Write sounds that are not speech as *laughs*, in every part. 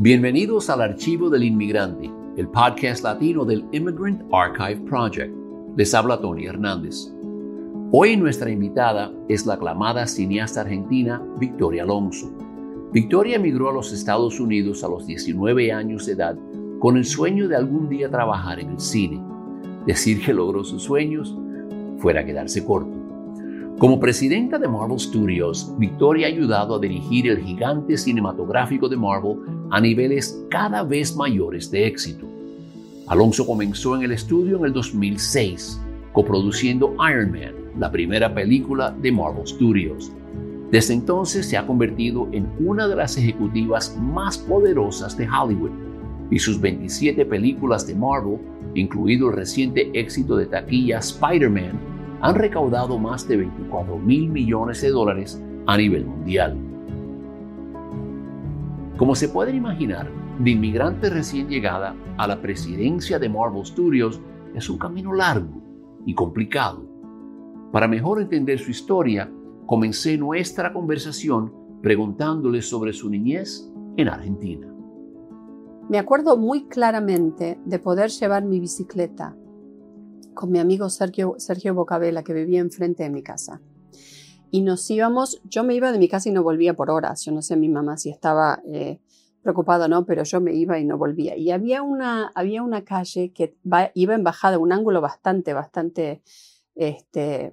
Bienvenidos al Archivo del Inmigrante, el podcast latino del Immigrant Archive Project. Les habla Tony Hernández. Hoy nuestra invitada es la aclamada cineasta argentina Victoria Alonso. Victoria emigró a los Estados Unidos a los 19 años de edad con el sueño de algún día trabajar en el cine. Decir que logró sus sueños fuera quedarse corto. Como presidenta de Marvel Studios, Victoria ha ayudado a dirigir el gigante cinematográfico de Marvel a niveles cada vez mayores de éxito. Alonso comenzó en el estudio en el 2006, coproduciendo Iron Man, la primera película de Marvel Studios. Desde entonces se ha convertido en una de las ejecutivas más poderosas de Hollywood y sus 27 películas de Marvel, incluido el reciente éxito de taquilla Spider-Man, han recaudado más de 24 mil millones de dólares a nivel mundial. Como se pueden imaginar, de inmigrante recién llegada a la presidencia de Marvel Studios es un camino largo y complicado. Para mejor entender su historia, comencé nuestra conversación preguntándole sobre su niñez en Argentina. Me acuerdo muy claramente de poder llevar mi bicicleta con mi amigo Sergio, Sergio Bocabela, que vivía enfrente de mi casa. Y nos íbamos, yo me iba de mi casa y no volvía por horas. Yo no sé mi mamá si estaba eh, preocupada o no, pero yo me iba y no volvía. Y había una, había una calle que iba en bajada, un ángulo bastante, bastante este,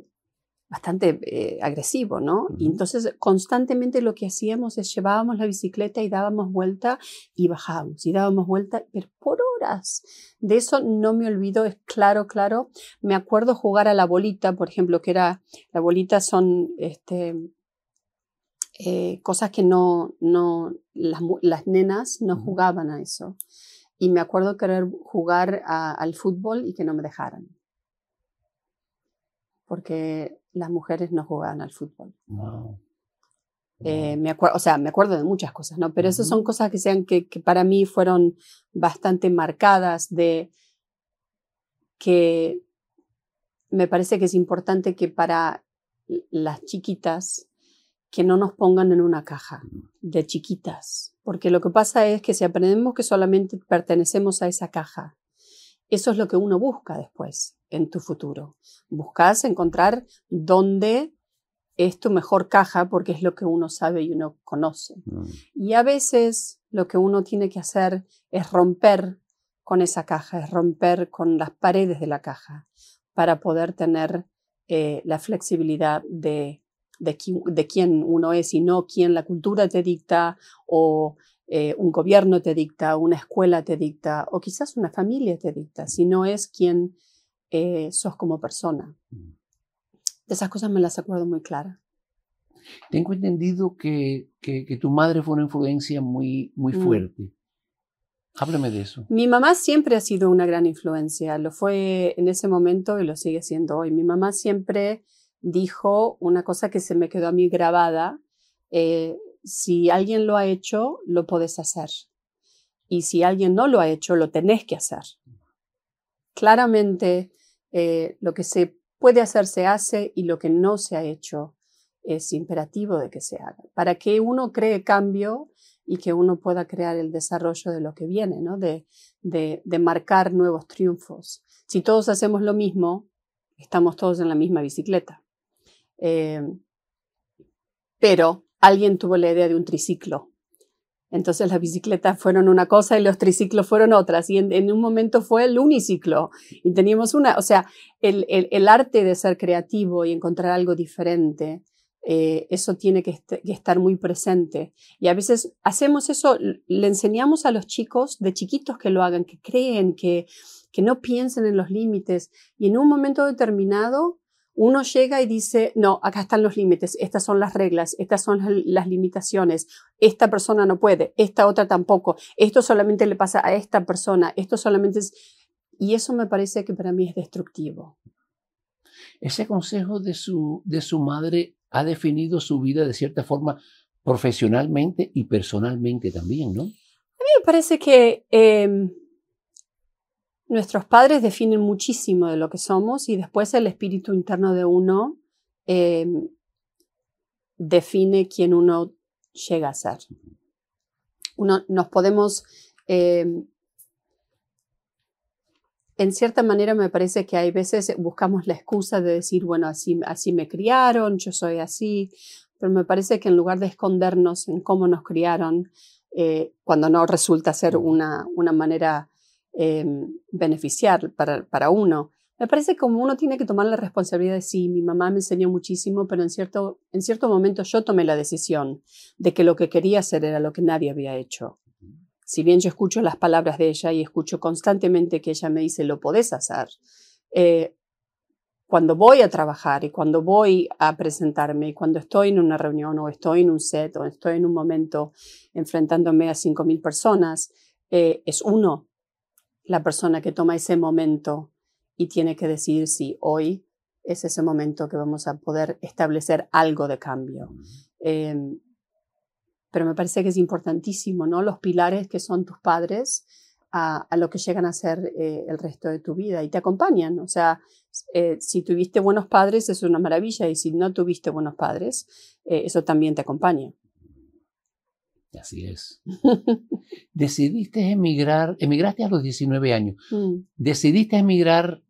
bastante eh, agresivo, ¿no? Y entonces constantemente lo que hacíamos es llevábamos la bicicleta y dábamos vuelta y bajábamos y dábamos vuelta, pero por horas. De eso no me olvido, es claro, claro. Me acuerdo jugar a la bolita, por ejemplo, que era, la bolita son este, eh, cosas que no, no, las, nenas no jugaban a eso. Y me acuerdo querer jugar al fútbol y que no me dejaran porque las mujeres no jugaban al fútbol. Eh, me acuerdo, o sea, me acuerdo de muchas cosas, ¿no? Pero esas son cosas que, sean que, que, para mí fueron bastante marcadas de que me parece que es importante que para las chiquitas que no nos pongan en una caja de chiquitas, porque lo que pasa es que si aprendemos que solamente pertenecemos a esa caja, eso es lo que uno busca después en tu futuro. Buscas encontrar dónde es tu mejor caja porque es lo que uno sabe y uno conoce. Mm. Y a veces lo que uno tiene que hacer es romper con esa caja, es romper con las paredes de la caja para poder tener eh, la flexibilidad de, de, de, quién uno es y no quién la cultura te dicta o eh, un gobierno te dicta, una escuela te dicta o quizás una familia te dicta, sino es quien eh, sos como persona. Mm. De esas cosas me las acuerdo muy claras. Tengo entendido que, que, tu madre fue una influencia muy, muy mm. fuerte. Háblame de eso. Mi mamá siempre ha sido una gran influencia. Lo fue en ese momento y lo sigue siendo hoy. Mi mamá siempre dijo una cosa que se me quedó a mí grabada. Eh, si alguien lo ha hecho, lo puedes hacer. Y si alguien no lo ha hecho, lo tenés que hacer. Claramente, eh, lo que se puede hacer se hace y lo que no se ha hecho es imperativo de que se haga. Para que uno cree cambio y que uno pueda crear el desarrollo de lo que viene, ¿no? de, de, de marcar nuevos triunfos. Si todos hacemos lo mismo, estamos todos en la misma bicicleta. Eh, pero alguien tuvo la idea de un triciclo. Entonces las bicicletas fueron una cosa y los triciclos fueron otras. Y en, un momento fue el uniciclo. Y teníamos una, o sea, el, el, arte de ser creativo y encontrar algo diferente, eh, eso tiene que, que, estar muy presente. Y a veces hacemos eso, le enseñamos a los chicos de chiquitos que lo hagan, que creen, que, que no piensen en los límites. Y en un momento determinado uno llega y dice, no, acá están los límites, estas son las reglas, estas son las limitaciones, esta persona no puede, esta otra tampoco, esto solamente le pasa a esta persona, esto solamente es... Y eso me parece que para mí es destructivo. Ese consejo de su, de su madre ha definido su vida de cierta forma profesionalmente y personalmente también, ¿no? A mí me parece que... Em, Nuestros padres definen muchísimo de lo que somos y después el espíritu interno de uno em, define quién uno llega a ser. Uno, nos podemos, em, en cierta manera me parece que hay veces buscamos la excusa de decir, bueno, así, así me criaron, yo soy así, pero me parece que en lugar de escondernos en cómo nos criaron, eh, cuando no resulta ser una, una manera Em, beneficiar para, para, uno. Me parece como uno tiene que tomar la responsabilidad de sí, mi mamá me enseñó muchísimo, pero en cierto, en cierto momento yo tomé la decisión de que lo que quería hacer era lo que nadie había hecho. Si bien yo escucho las palabras de ella y escucho constantemente que ella me dice, lo podés hacer, eh, cuando voy a trabajar y cuando voy a presentarme y cuando estoy en una reunión o estoy en un set o estoy en un momento enfrentándome a 5.000 personas, eh, es uno la persona que toma ese momento y tiene que decidir si hoy es ese momento que vamos a poder establecer algo de cambio. Em, pero me parece que es importantísimo, ¿no? Los pilares que son tus padres a, lo que llegan a ser eh, el resto de tu vida y te acompañan. O sea, eh, si tuviste buenos padres es una maravilla y si no tuviste buenos padres, eh, eso también te acompaña. Así es. Decidiste emigrar, emigraste a los 19 años. Mm. Decidiste emigrar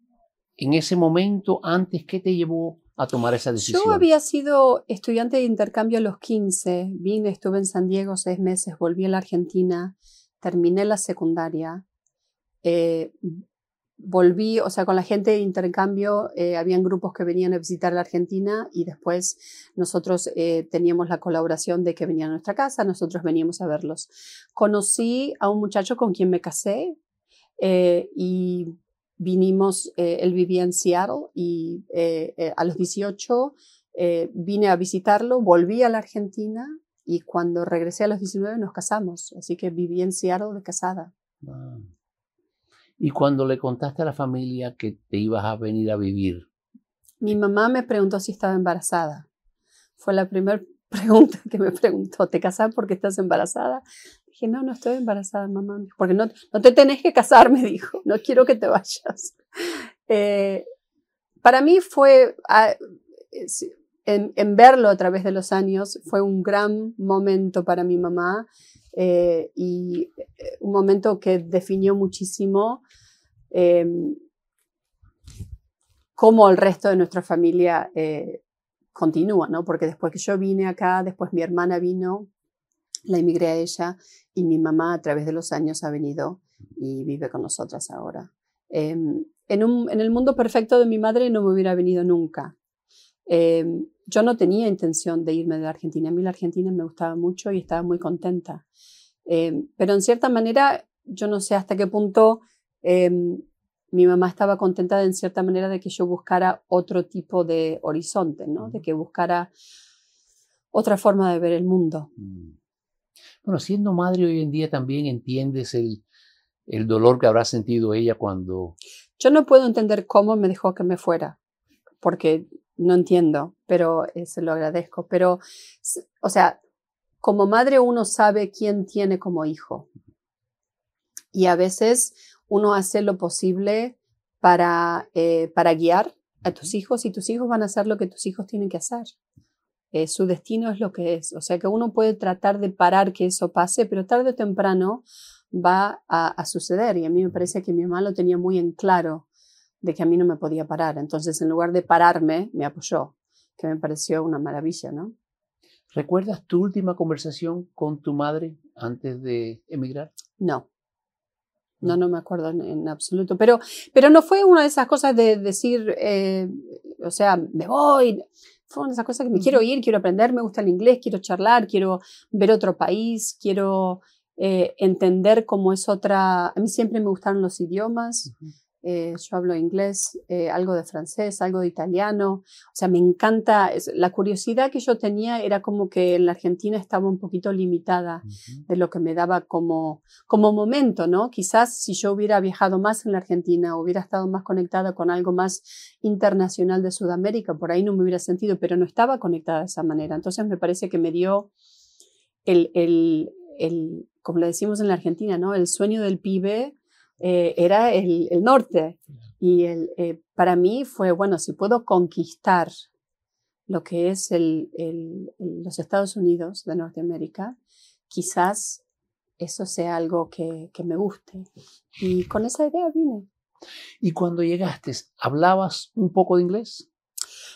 en ese momento antes, ¿qué te llevó a tomar esa decisión? Yo había sido estudiante de intercambio a los 15, vine, estuve en San Diego seis meses, volví a la Argentina, terminé la secundaria, eh, volví, o sea, con la gente de intercambio, eh, habían grupos que venían a visitar la Argentina y después nosotros eh, teníamos la colaboración de que venían a nuestra casa, nosotros veníamos a verlos. Conocí a un muchacho con quien me casé eh, y vinimos, él vivía en Seattle y a los 18 vine a visitarlo, volví a la Argentina y cuando regresé a los 19 nos casamos, así que viví en Seattle de casada. Y cuando le contaste a la familia que te ibas a venir a vivir. Mi mamá me preguntó si estaba embarazada. Fue la primera *laughs* pregunta que me preguntó, ¿te casas porque estás embarazada? Dije, no, no estoy embarazada, mamá. Porque no, no te tenés que casar, *laughs* me dijo. No quiero que te vayas. *laughs* Eh, para mí fue, ah, en, en, verlo a través de los años, fue un gran momento para mi mamá eh, y eh, un momento que definió muchísimo em, cómo el resto de nuestra familia eh, continúa, ¿no? Porque después que yo vine acá, después mi hermana vino, la emigré a ella y mi mamá a través de los años ha venido y vive con nosotras ahora. Em, en, un, en, el mundo perfecto de mi madre no me hubiera venido nunca. Em, yo no tenía intención de irme de la Argentina. A mí la Argentina me gustaba mucho y estaba muy contenta. Em, pero en cierta manera, yo no sé hasta qué punto em, mi mamá estaba contenta en cierta manera de que yo buscara otro tipo de horizonte, ¿no? De que buscara otra forma de ver el mundo. Mm. Bueno, siendo madre hoy en día también entiendes el, el dolor que habrá sentido ella cuando... Yo no puedo entender cómo me dejó que me fuera, porque no entiendo, pero eh, se lo agradezco. Pero, o sea, como madre uno sabe quién tiene como hijo. Y a veces uno hace lo posible para, eh, para guiar a tus hijos y tus hijos van a hacer lo que tus hijos tienen que hacer. Eh, su destino es lo que es. O sea que uno puede tratar de parar que eso pase, pero tarde o temprano va a, a suceder. Y a mí me parece que mi mamá lo tenía muy en claro de que a mí no me podía parar. Entonces, en lugar de pararme, me apoyó. que me pareció una maravilla, ¿no? ¿Recuerdas tu última conversación con tu madre antes de emigrar? No. No, no me acuerdo en, absoluto. Pero, pero no fue una de esas cosas de decir, eh, o sea, me voy. Fue una de esas cosas que me quiero ir, quiero aprender, me gusta el inglés, quiero charlar, quiero ver otro país, quiero eh, entender cómo es otra. A mí siempre me gustaron los idiomas. Eh, yo hablo inglés, eh, algo de francés, algo de italiano. O sea, me encanta. la curiosidad que yo tenía era como que en la Argentina estaba un poquito limitada de lo que me daba como, como momento, ¿no? Quizás si yo hubiera viajado más en la Argentina, hubiera estado más conectada con algo más internacional de Sudamérica, por ahí no me hubiera sentido, pero no estaba conectada de esa manera. Entonces me parece que me dio el, el, el como le decimos en la Argentina, ¿no? El sueño del pibe eh, era el, norte. Y el, eh, para mí fue, bueno, si puedo conquistar lo que es el, los Estados Unidos de Norteamérica, quizás eso sea algo que, que, me guste. Y con esa idea vine. ¿Y cuando llegaste, hablabas un poco de inglés?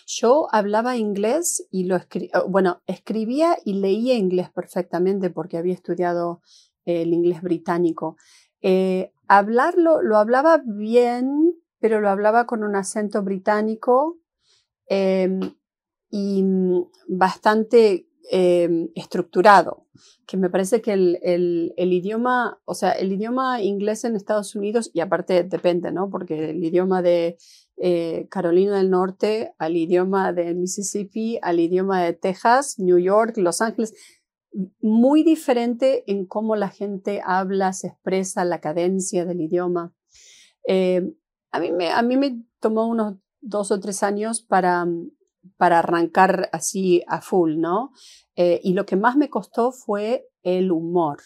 Yo hablaba inglés y lo escribía, oh, bueno, escribía y leía inglés perfectamente porque había estudiado el inglés británico. Eh, hablarlo, lo hablaba bien, pero lo hablaba con un acento británico em, y mm, bastante em, estructurado, que me parece que el, el, idioma, o sea, el idioma inglés en Estados Unidos, y aparte depende, ¿no? Porque el idioma de eh, Carolina del Norte al idioma de Mississippi, al idioma de Texas, New York, Los Ángeles, muy diferente en cómo la gente habla, se expresa, la cadencia del idioma. Eh, a, mí me, a mí me tomó unos dos o tres años para, para arrancar así a full, ¿no? Eh, y lo que más me costó fue el humor.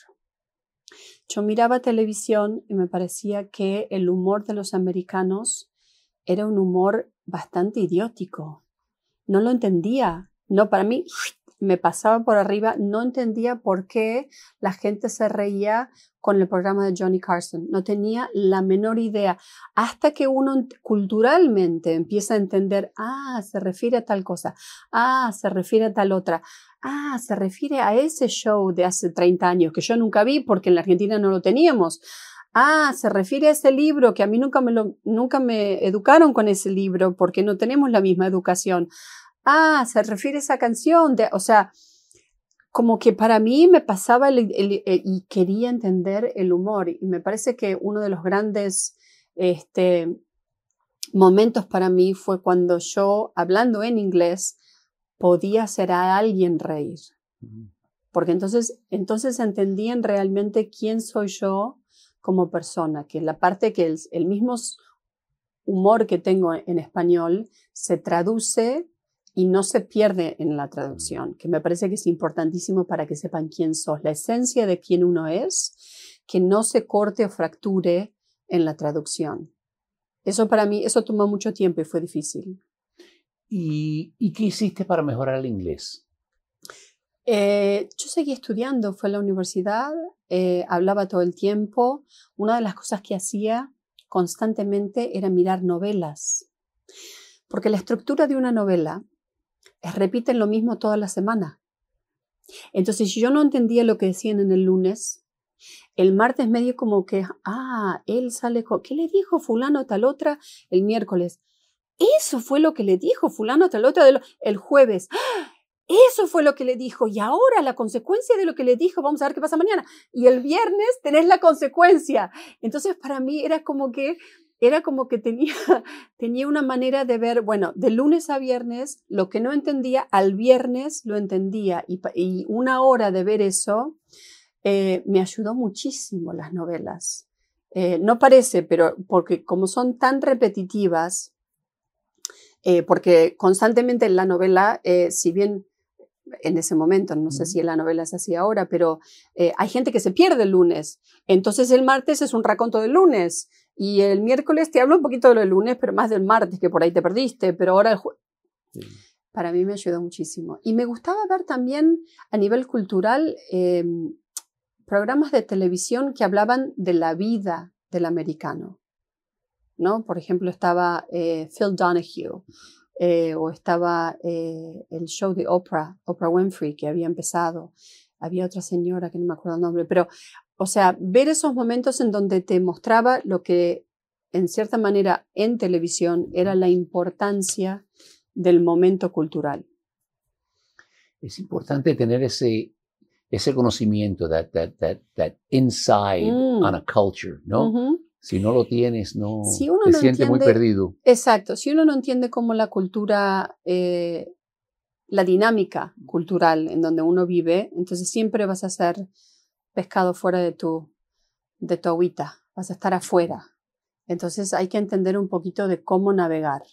Yo miraba televisión y me parecía que el humor de los americanos era un humor bastante idiótico. No lo entendía. No, para mí me pasaba por arriba, no entendía por qué la gente se reía con el programa de Johnny Carson. No tenía la menor idea. Hasta que uno culturalmente empieza a entender, ah, se refiere a tal cosa, ah, se refiere a tal otra, ah, se refiere a ese show de hace 30 años que yo nunca vi porque en la Argentina no lo teníamos. Ah, se refiere a ese libro que a mí nunca me, nunca me educaron con ese libro porque no tenemos la misma educación ah, se refiere a esa canción, de, o sea, como que para mí me pasaba y quería entender el humor y me parece que uno de los grandes este, momentos para mí fue cuando yo, hablando en inglés, podía hacer a alguien reír. Porque entonces, entonces entendían realmente quién soy yo como persona, que la parte que el mismo humor que tengo en español se traduce y no se pierde en la traducción, que me parece que es importantísimo para que sepan quién sos, la esencia de quién uno es, que no se corte o fracture en la traducción. Eso para mí, eso tomó mucho tiempo y fue difícil. ¿Y, qué hiciste para mejorar el inglés? Eh, yo seguí estudiando, fue a la universidad, eh, hablaba todo el tiempo. Una de las cosas que hacía constantemente era mirar novelas, porque la estructura de una novela repiten lo mismo toda la semana. Entonces, si yo no entendía lo que decían en el lunes, el martes medio como que, ah, él sale con, ¿qué le dijo fulano tal otra el miércoles? Eso fue lo que le dijo fulano tal otra el jueves. ¡Ah! Eso fue lo que le dijo y ahora la consecuencia de lo que le dijo, vamos a ver qué pasa mañana. Y el viernes tenés la consecuencia. Entonces para mí era como que era como que tenía, *laughs* tenía una manera de ver, bueno, de lunes a viernes, lo que no entendía, al viernes lo entendía. Y, una hora de ver eso eh, me ayudó muchísimo las novelas. Eh, no parece, pero porque como son tan repetitivas, eh, porque constantemente en la novela, si bien en ese momento, no sé si en la novela es así ahora, pero hay gente que se pierde el lunes. Entonces el martes es un raconto del lunes y el miércoles te hablo un poquito de lo del lunes, pero más del martes, que por ahí te perdiste, pero ahora el jueves... Para mí me ayudó muchísimo. Y me gustaba ver también a nivel cultural em, programas de televisión que hablaban de la vida del americano. ¿no? Por ejemplo, estaba eh, Phil Donahue eh, o estaba eh, el show de Oprah, Oprah Winfrey, que había empezado. Había otra señora que no me acuerdo el nombre, pero, o sea, ver esos momentos en donde te mostraba lo que, en cierta manera, en televisión era la importancia del momento cultural. Es importante tener ese, ese conocimiento, that, that, that, that inside Mm. on a culture, ¿no? Si no lo tienes, no Si uno te no sientes muy perdido. Exacto. Si uno no entiende cómo la cultura, eh, la dinámica cultural en donde uno vive, entonces siempre vas a ser pescado fuera de tu, de tu agüita, vas a estar afuera. Entonces hay que entender un poquito de cómo navegar.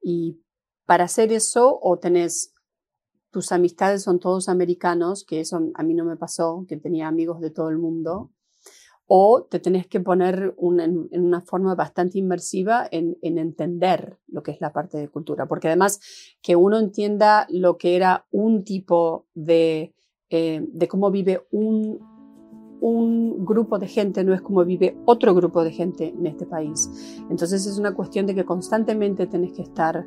Y para hacer eso, o tenés tus amistades son todos americanos, que eso a mí no me pasó, que tenía amigos de todo el mundo, o te tenés que poner en, en una forma bastante inmersiva en, en entender lo que es la parte de cultura, porque además que uno entienda lo que era un tipo de, eh, de cómo vive un, un grupo de gente, no es como vive otro grupo de gente en este país. Entonces es una cuestión de que constantemente tenés que estar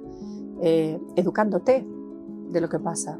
eh, educándote de lo que pasa.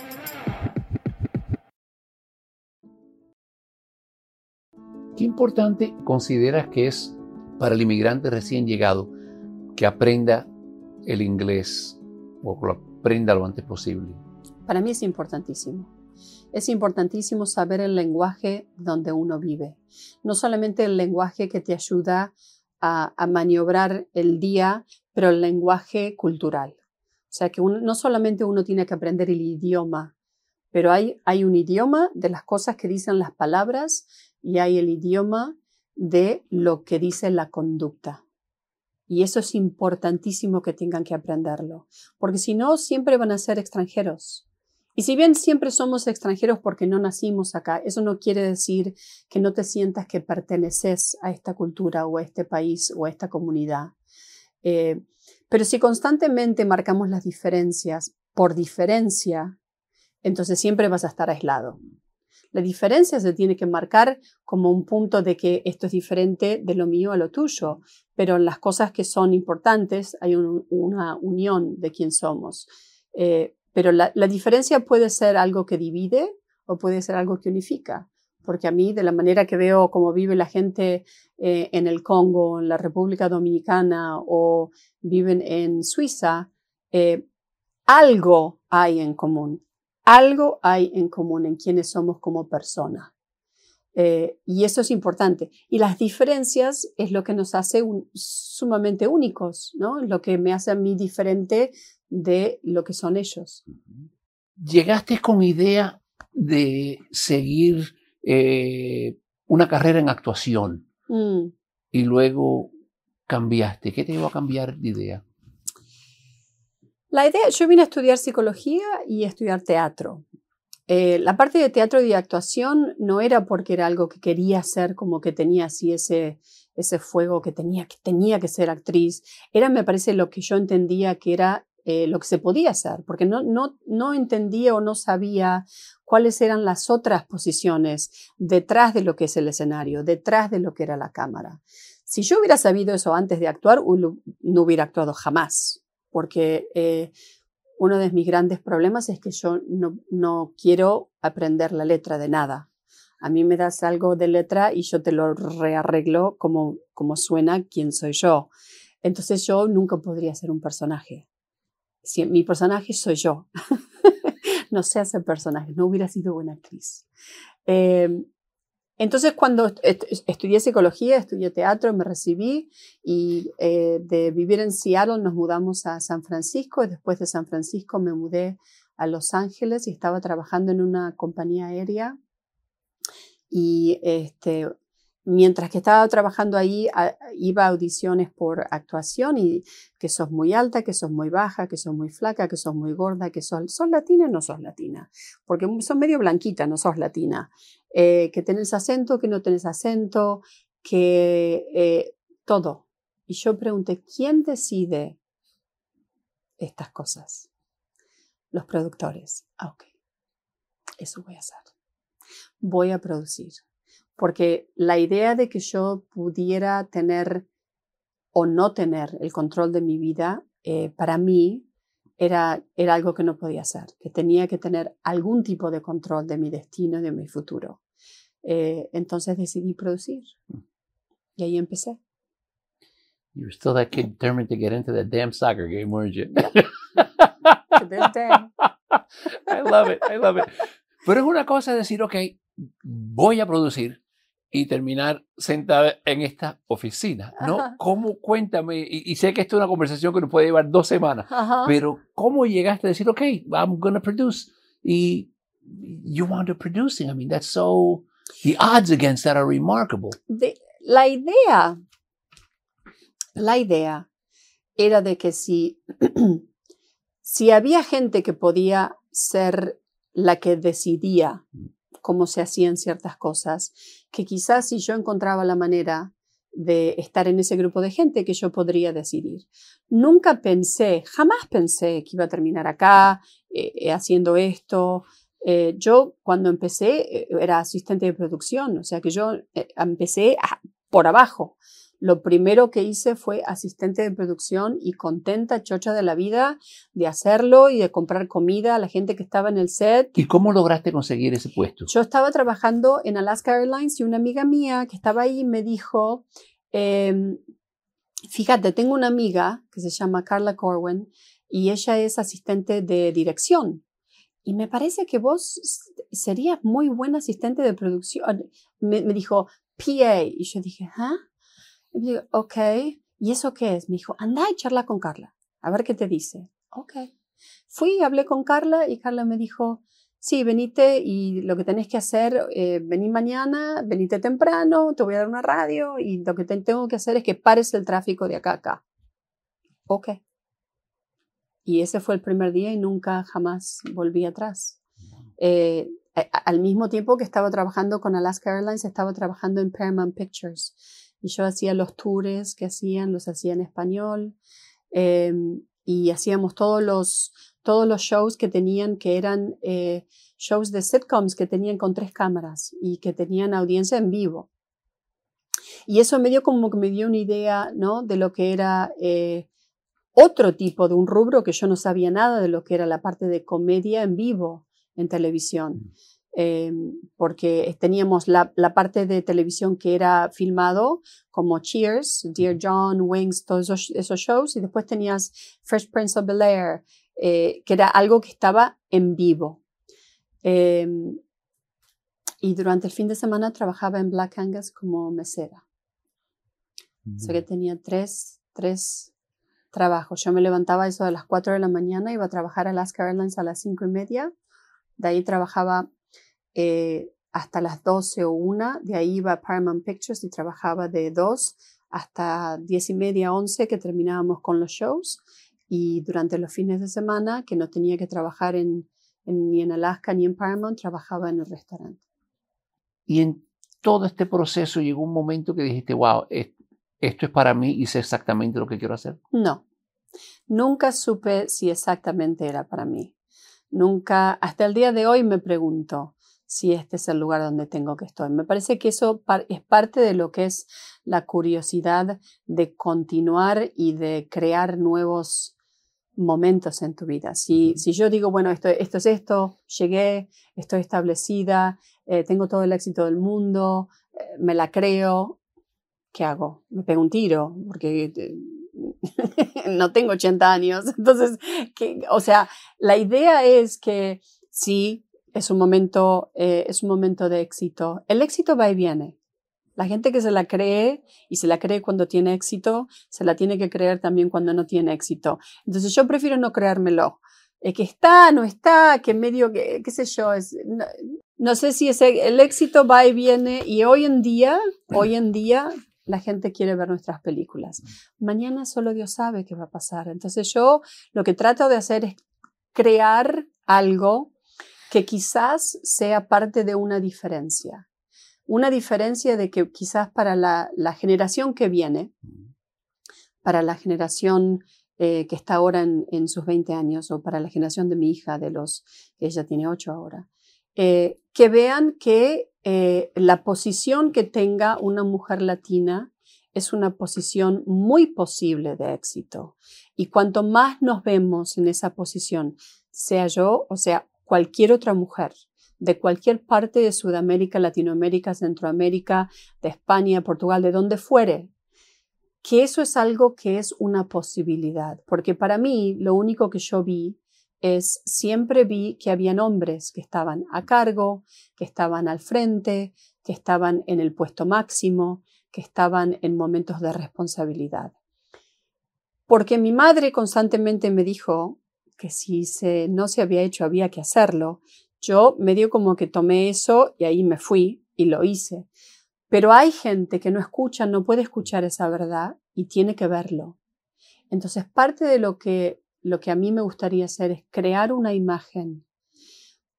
¿Qué importante consideras que es para el inmigrante recién llegado que aprenda el inglés o lo aprenda lo antes posible? Para mí es importantísimo. Es importantísimo saber el lenguaje donde uno vive. No solamente el lenguaje que te ayuda a, maniobrar el día, pero el lenguaje cultural. O sea que no solamente uno tiene que aprender el idioma, pero hay un idioma de las cosas que dicen las palabras y hay el idioma de lo que dice la conducta. Y eso es importantísimo que tengan que aprenderlo, porque si no, siempre van a ser extranjeros. Y si bien siempre somos extranjeros porque no nacimos acá, eso no quiere decir que no te sientas que perteneces a esta cultura o a este país o a esta comunidad. Eh, pero si constantemente marcamos las diferencias por diferencia, entonces siempre vas a estar aislado. La diferencia se tiene que marcar como un punto de que esto es diferente de lo mío a lo tuyo, pero en las cosas que son importantes hay un- una unión de quién somos. Eh, pero la, la diferencia puede ser algo que divide o puede ser algo que unifica. Porque a mí, de la manera que veo cómo vive la gente eh, en el Congo, en la República Dominicana o viven en Suiza, eh, algo hay en común. Algo hay en común en quienes somos como personas. Eh, y eso es importante. Y las diferencias es lo que nos hace un- sumamente únicos, ¿no? Lo que me hace a mí diferente de lo que son ellos. ¿Llegaste con idea de seguir eh, una carrera en actuación Mm. y luego cambiaste? ¿Qué te llevó a cambiar de idea? La idea, yo vine a estudiar psicología y estudiar teatro. Eh, la parte de teatro y de actuación no era porque era algo que quería hacer, como que tenía así ese, ese fuego que tenía, que tenía que ser actriz. Era, me parece, lo que yo entendía que era eh, lo que se podía hacer, porque no, no, no entendía o no sabía cuáles eran las otras posiciones detrás de lo que es el escenario, detrás de lo que era la cámara. Si yo hubiera sabido eso antes de actuar, no hubiera actuado jamás, porque eh, uno de mis grandes problemas es que yo no, no quiero aprender la letra de nada. A mí me das algo de letra y yo te lo rearreglo como, como suena quién soy yo. Entonces yo nunca podría ser un personaje. Si mi personaje soy yo. *laughs* no sé hacer personajes, no hubiera sido buena actriz. Eh, entonces, cuando est- estudié psicología, estudié teatro, me recibí y eh, de vivir en Seattle nos mudamos a San Francisco y después de San Francisco me mudé a Los Ángeles y estaba trabajando en una compañía aérea. Y este, mientras que estaba trabajando ahí, iba a audiciones por actuación y que sos muy alta, que sos muy baja, que sos muy flaca, que sos muy gorda, que sos, sos latina, no sos latina, porque sos medio blanquita, no sos latina, eh, que tenés acento, que no tenés acento, que eh, todo. Y yo pregunté, ¿quién decide estas cosas? Los productores. Ah, ok. Eso voy a hacer. Voy a producir porque la idea de que yo pudiera tener o no tener el control de mi vida, eh, para mí era, era algo que no podía hacer, que tenía que tener algún tipo de control de mi destino de mi futuro. Eh, entonces decidí producir mm. y ahí empecé. You were still that kid determined to get into that damn soccer game, weren't you? *laughs* I love it, I love it. Pero es una cosa decir, ok, voy a producir, y terminar sentada en esta oficina, ¿no? ¿Cómo, cuéntame, y, sé que esto es una conversación que nos puede llevar dos semanas, pero ¿cómo llegaste a decir, ok, I'm going to produce, y you want to producing, I mean, that's so, the odds against that are remarkable. la idea, la idea era de que si, *clears throat* si había gente que podía ser la que decidía cómo se hacían ciertas cosas, que quizás si yo encontraba la manera de estar en ese grupo de gente que yo podría decidir. Nunca pensé, jamás pensé que iba a terminar acá, eh, eh, haciendo esto. Eh, yo cuando empecé era asistente de producción, o sea que yo empecé por abajo. Lo primero que hice fue asistente de producción y contenta, chocha de la vida de hacerlo y de comprar comida a la gente que estaba en el set. ¿Y cómo lograste conseguir ese puesto? Yo estaba trabajando en Alaska Airlines y una amiga mía que estaba ahí me dijo, em, fíjate, tengo una amiga que se llama Carla Corwin y ella es asistente de dirección. Y me parece que vos serías muy buen asistente de producción. Me, me dijo, PA. Y yo dije, ¿ah? Y digo, ok, ¿y eso qué es? Me dijo, anda y charla con Carla, a ver qué te dice. Ok. Fui, hablé con Carla y Carla me dijo, sí, venite y lo que tenés que hacer, eh, vení mañana, venite temprano, te voy a dar una radio y lo que tengo que hacer es que pares el tráfico de acá a acá. Ok. Y ese fue el primer día y nunca jamás volví atrás. Eh, al mismo tiempo que estaba trabajando con Alaska Airlines, estaba trabajando en Paramount Pictures y yo hacía los tours que hacían, los hacía en español em, y hacíamos todos los, todos los shows que tenían, que eran eh, shows de sitcoms que tenían con tres cámaras y que tenían audiencia en vivo. Y eso me dio como que me dio una idea, ¿no? De lo que era eh, otro tipo de un rubro que yo no sabía nada de lo que era la parte de comedia en vivo en televisión. Mm. Em, porque teníamos la, parte de televisión que era filmado, como Cheers, Dear John, Wings, todos esos, shows, y después tenías Fresh Prince of Bel Air, eh, que era algo que estaba en vivo. Em, y durante el fin de semana trabajaba en Black Angus como mesera. O sea que tenía tres, tres trabajos. Yo me levantaba eso a las 4 de la mañana, iba a trabajar a Alaska Airlines a las cinco y media. De ahí trabajaba eh, hasta las 12 o 1, de ahí iba a Paramount Pictures y trabajaba de 2 hasta 10 y media, 11 que terminábamos con los shows y durante los fines de semana que no tenía que trabajar en, ni en Alaska ni en Paramount, trabajaba en el restaurante. Y en todo este proceso llegó un momento que dijiste, wow, esto es para mí y sé exactamente lo que quiero hacer. No, nunca supe si exactamente era para mí. Nunca, hasta el día de hoy me pregunto, si este es el lugar donde tengo que estar. Me parece que eso es parte de lo que es la curiosidad de continuar y de crear nuevos momentos en tu vida. Si, si yo digo, bueno, esto, esto es esto, llegué, estoy establecida, eh, tengo todo el éxito del mundo, eh, me la creo, ¿qué hago? Me pego un tiro, porque eh, *laughs* no tengo 80 años. *laughs* Entonces, o sea, la idea es que sí, es un momento, eh, es un momento de éxito. El éxito va y viene. La gente que se la cree y se la cree cuando tiene éxito, se la tiene que creer también cuando no tiene éxito. Entonces yo prefiero no creérmelo. que está, no está, que medio, que, qué sé yo, es, no sé si ese, el éxito va y viene y hoy en día, hoy en día la gente quiere ver nuestras películas. Mañana solo Dios sabe qué va a pasar. Entonces yo lo que trato de hacer es crear algo que quizás sea parte de una diferencia. Una diferencia de que quizás para la, generación que viene, para la generación eh, que está ahora en, sus 20 años o para la generación de mi hija, de los que ella tiene 8 ahora, eh, que vean que eh, la posición que tenga una mujer latina es una posición muy posible de éxito. Y cuanto más nos vemos en esa posición, sea yo o sea cualquier otra mujer, de cualquier parte de Sudamérica, Latinoamérica, Centroamérica, de España, Portugal, de donde fuere, que eso es algo que es una posibilidad. Porque para mí lo único que yo vi es siempre vi que habían hombres que estaban a cargo, que estaban al frente, que estaban en el puesto máximo, que estaban en momentos de responsabilidad. Porque mi madre constantemente me dijo que si se, no se había hecho había que hacerlo. Yo medio como que tomé eso y ahí me fui y lo hice. Pero hay gente que no escucha, no puede escuchar esa verdad y tiene que verlo. Entonces, parte de lo que lo que a mí me gustaría hacer es crear una imagen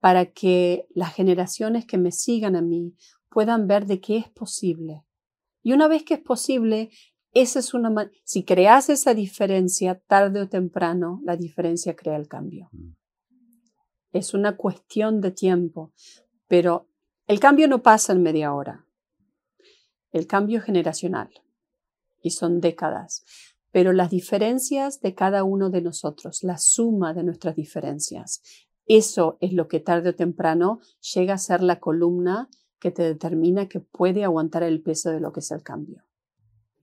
para que las generaciones que me sigan a mí puedan ver de qué es posible. Y una vez que es posible, esa es una si creas esa diferencia tarde o temprano, la diferencia crea el cambio. Mm. Es una cuestión de tiempo, pero el cambio no pasa en media hora. El cambio es generacional y son décadas pero las diferencias de cada uno de nosotros, la suma de nuestras diferencias, eso es lo que tarde o temprano llega a ser la columna que te determina que puede aguantar el peso de lo que es el cambio.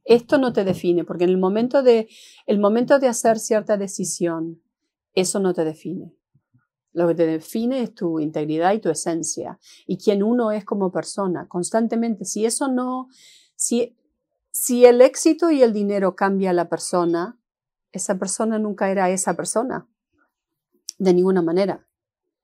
Esto no te define, porque en el momento de, el momento de hacer cierta decisión, eso no te define. Lo que te define es tu integridad y tu esencia y quién uno es como persona. Constantemente, si eso no, si si el éxito y el dinero cambia a la persona, esa persona nunca era esa persona, de ninguna manera.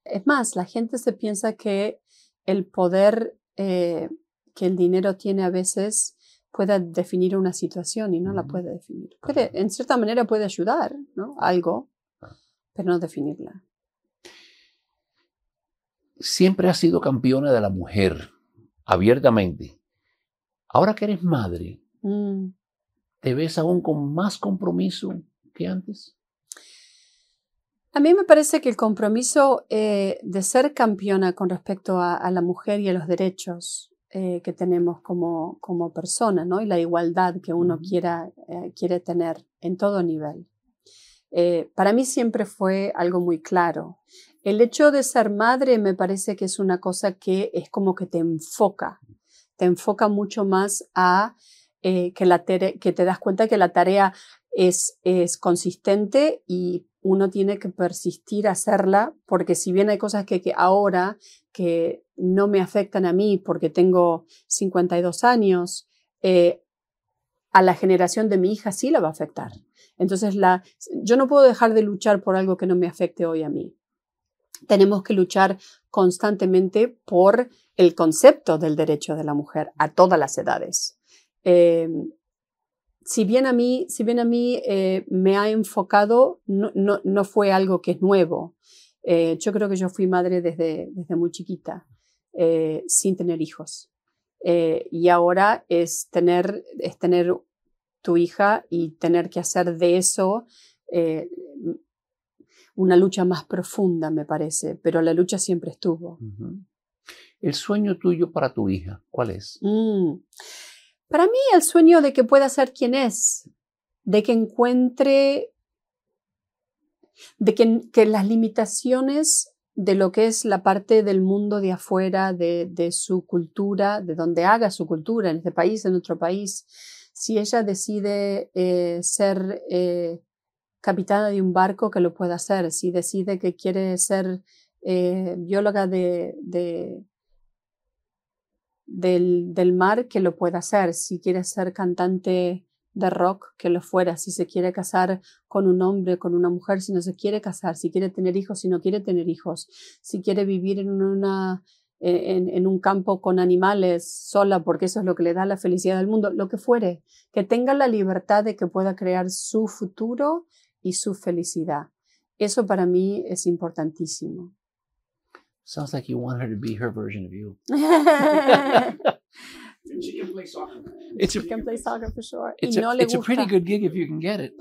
Es más, la gente se piensa que el poder eh, que el dinero tiene a veces puede definir una situación y no la puede definir. Puede, en cierta manera puede ayudar, ¿no? Algo, pero no definirla. Siempre has sido campeona de la mujer, abiertamente. Ahora que eres madre, Mm. ¿Te ves aún con más compromiso que antes? A mí me parece que el compromiso eh, de ser campeona con respecto a, la mujer y a los derechos eh, que tenemos como, como persona, ¿no? Y la igualdad que uno quiera, eh, quiere tener en todo nivel. para mí siempre fue algo muy claro. El hecho de ser madre me parece que es una cosa que es como que te enfoca, te enfoca mucho más a eh, que, te das cuenta que la tarea es, es consistente y uno tiene que persistir a hacerla, porque si bien hay cosas que, que, ahora que no me afectan a mí porque tengo 52 años, eh, a la generación de mi hija sí la va a afectar. Entonces, la, yo no puedo dejar de luchar por algo que no me afecte hoy a mí. Tenemos que luchar constantemente por el concepto del derecho de la mujer a todas las edades. Eh, si bien a mí, si bien a mí eh, me ha enfocado, no, no, fue algo que es nuevo. Eh, yo creo que yo fui madre desde, desde muy chiquita, sin tener hijos. y ahora es tener, es tener tu hija y tener que hacer de eso una lucha más profunda, me parece, pero la lucha siempre estuvo. ¿El sueño tuyo para tu hija cuál es? Mm. Para mí el sueño de que pueda ser quien es, de que encuentre, de que, las limitaciones de lo que es la parte del mundo de afuera, de, su cultura, de donde haga su cultura, en este país, en otro país, si ella decide eh, ser eh, capitana de un barco, que lo pueda hacer, si decide que quiere ser eh, bióloga de, del, mar que lo pueda hacer, si quiere ser cantante de rock, que lo fuera, si se quiere casar con un hombre, con una mujer, si no se quiere casar, si quiere tener hijos, si no quiere tener hijos, si quiere vivir en una, en, en, un campo con animales sola porque eso es lo que le da la felicidad del mundo, lo que fuere, que tenga la libertad de que pueda crear su futuro y su felicidad. Eso para mí es importantísimo. Sounds like you want her to be her version of you. *laughs* She can play soccer. It's a, She can play soccer for sure. it's y a, no le it's a gusta. pretty good gig if you can get it.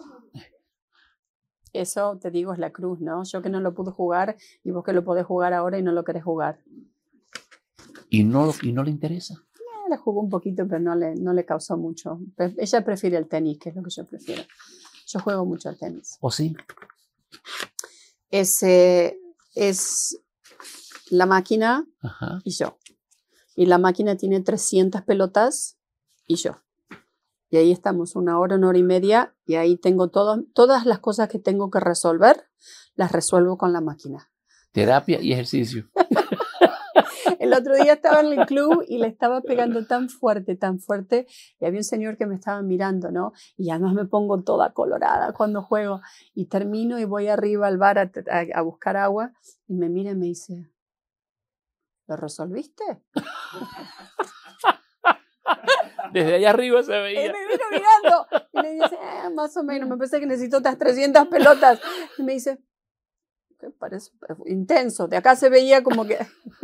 Eso te digo es la cruz, ¿no? Yo que no lo pude jugar y vos que lo podés jugar ahora y no lo querés jugar. Y no, y no le interesa. Eh, le jugó un poquito, pero no le, no le causó mucho. Ella prefiere el tenis, que es lo que yo prefiero. Yo juego mucho al tenis. ¿O sí? Es, eh, es la máquina Ajá. y yo. Y la máquina tiene 300 pelotas y yo. Y ahí estamos una hora, una hora y media, y ahí tengo todo, todas las cosas que tengo que resolver, las resuelvo con la máquina. Terapia y ejercicio. *laughs* El otro día estaba en el club y le estaba pegando tan fuerte, tan fuerte, y había un señor que me estaba mirando, ¿no? Y además me pongo toda colorada cuando juego, y termino y voy arriba al bar a, a- a buscar agua, y me mira y me dice, ¿lo resolviste? *laughs* Desde allá arriba se Y veía. me vino mirando, y le dice, "Eh, más o menos, me pensé que necesito otras 300 pelotas, y me dice, "¿Qué parece intenso, de acá se veía como que,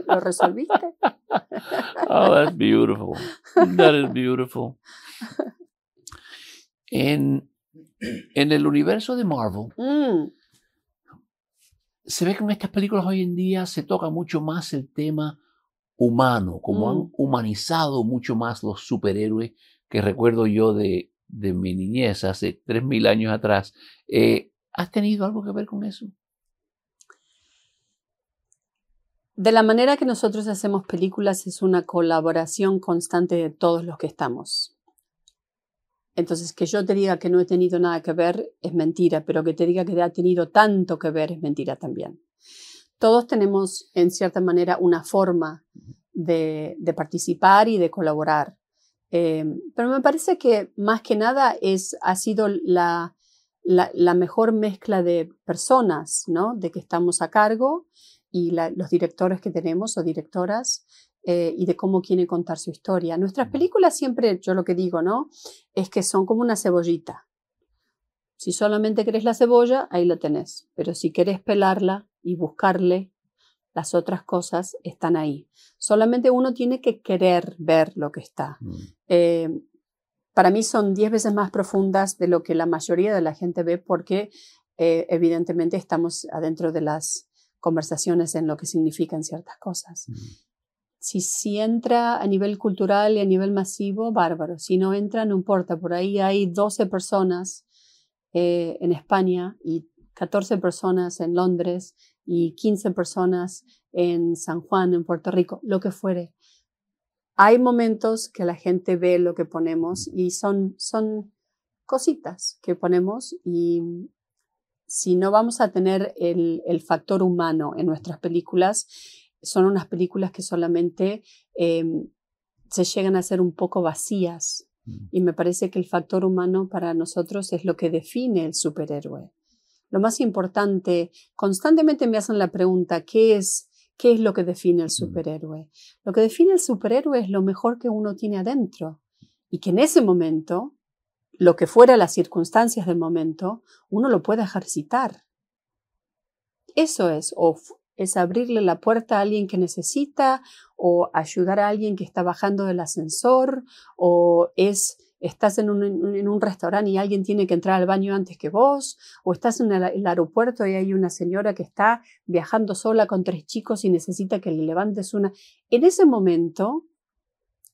¿lo resolviste? *laughs* Oh, that's beautiful. That is beautiful. En, en el universo de Marvel, Mm, se ve que en estas películas hoy en día se toca mucho más el tema humano, como Mm. han humanizado mucho más los superhéroes que recuerdo yo de, de mi niñez hace 3.000 años atrás. Eh, ¿Has tenido algo que ver con eso? De la manera que nosotros hacemos películas es una colaboración constante de todos los que estamos. Entonces, que yo te diga que no he tenido nada que ver es mentira, pero que te diga que ha tenido tanto que ver es mentira también. Todos tenemos, en cierta manera, una forma de, participar y de colaborar. Eh, pero me parece que más que nada es, ha sido la, mejor mezcla de personas, ¿no? De que estamos a cargo y los directores que tenemos o directoras eh, y de cómo quieren contar su historia. Nuestras películas siempre, yo lo que digo, ¿no? Es que son como una cebollita. Si solamente querés la cebolla, ahí la tenés. Pero si querés pelarla y buscarle, las otras cosas están ahí. Solamente uno tiene que querer ver lo que está. Eh, para mí son 10 veces más profundas de lo que la mayoría de la gente ve porque eh, evidentemente estamos adentro de las conversaciones en lo que significan ciertas cosas. Si, si entra a nivel cultural y a nivel masivo, bárbaro. Si no entra, no importa. Por ahí hay 12 personas eh, en España y 14 personas en Londres y 15 personas en San Juan, en Puerto Rico, lo que fuere. Hay momentos que la gente ve lo que ponemos y son, son cositas que ponemos y si no vamos a tener el, el factor humano en nuestras películas, son unas películas que solamente eh, se llegan a ser un poco vacías. Y me parece que el factor humano para nosotros es lo que define el superhéroe. Lo más importante, constantemente me hacen la pregunta, ¿qué es, qué es lo que define el superhéroe? Lo que define el superhéroe es lo mejor que uno tiene adentro y que en ese momento, lo que fuera las circunstancias del momento, uno lo puede ejercitar. Eso es, o es abrirle la puerta a alguien que necesita, o ayudar a alguien que está bajando del ascensor, o es estás en un, en un, restaurante y alguien tiene que entrar al baño antes que vos, o estás en el, aeropuerto y hay una señora que está viajando sola con tres chicos y necesita que le levantes una. En ese momento,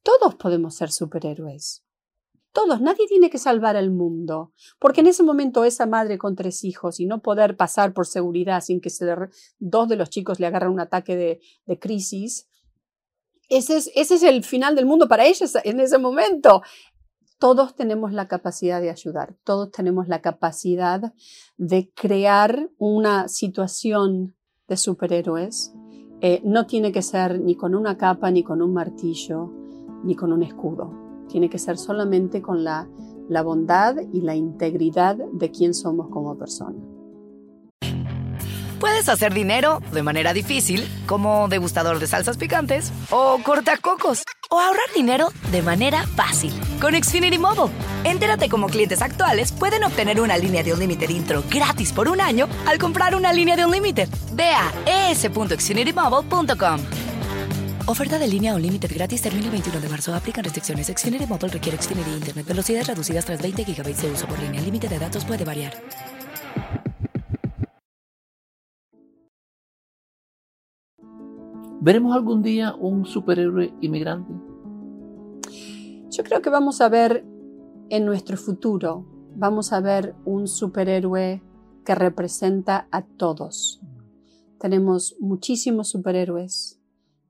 todos podemos ser superhéroes. Todos, nadie tiene que salvar al mundo, porque en ese momento esa madre con tres hijos y no poder pasar por seguridad sin que se dos de los chicos le agarren un ataque de, de crisis, ese es, ese es el final del mundo para ellos en ese momento todos tenemos la capacidad de ayudar, todos tenemos la capacidad de crear una situación de superhéroes. Eh, no tiene que ser ni con una capa, ni con un martillo, ni con un escudo. Tiene que ser solamente con la, la bondad y la integridad de quién somos como persona. Puedes hacer dinero de manera difícil, como degustador de salsas picantes, o cortacocos, o ahorrar dinero de manera fácil con Xfinity Mobile. Entérate cómo clientes actuales pueden obtener una línea de un límite intro gratis por un año al comprar una línea de un límite. Ve a es.xfinitymobile.com. Oferta de línea o límite gratis termina el 21 de marzo. Aplican restricciones. Xfinity Mobile requiere Xfinity Internet. Velocidades reducidas tras 20 GB de uso por línea. El límite de datos puede variar. ¿Veremos algún día un superhéroe inmigrante? Yo creo que vamos a ver en nuestro futuro, vamos a ver un superhéroe que representa a todos. Tenemos muchísimos superhéroes,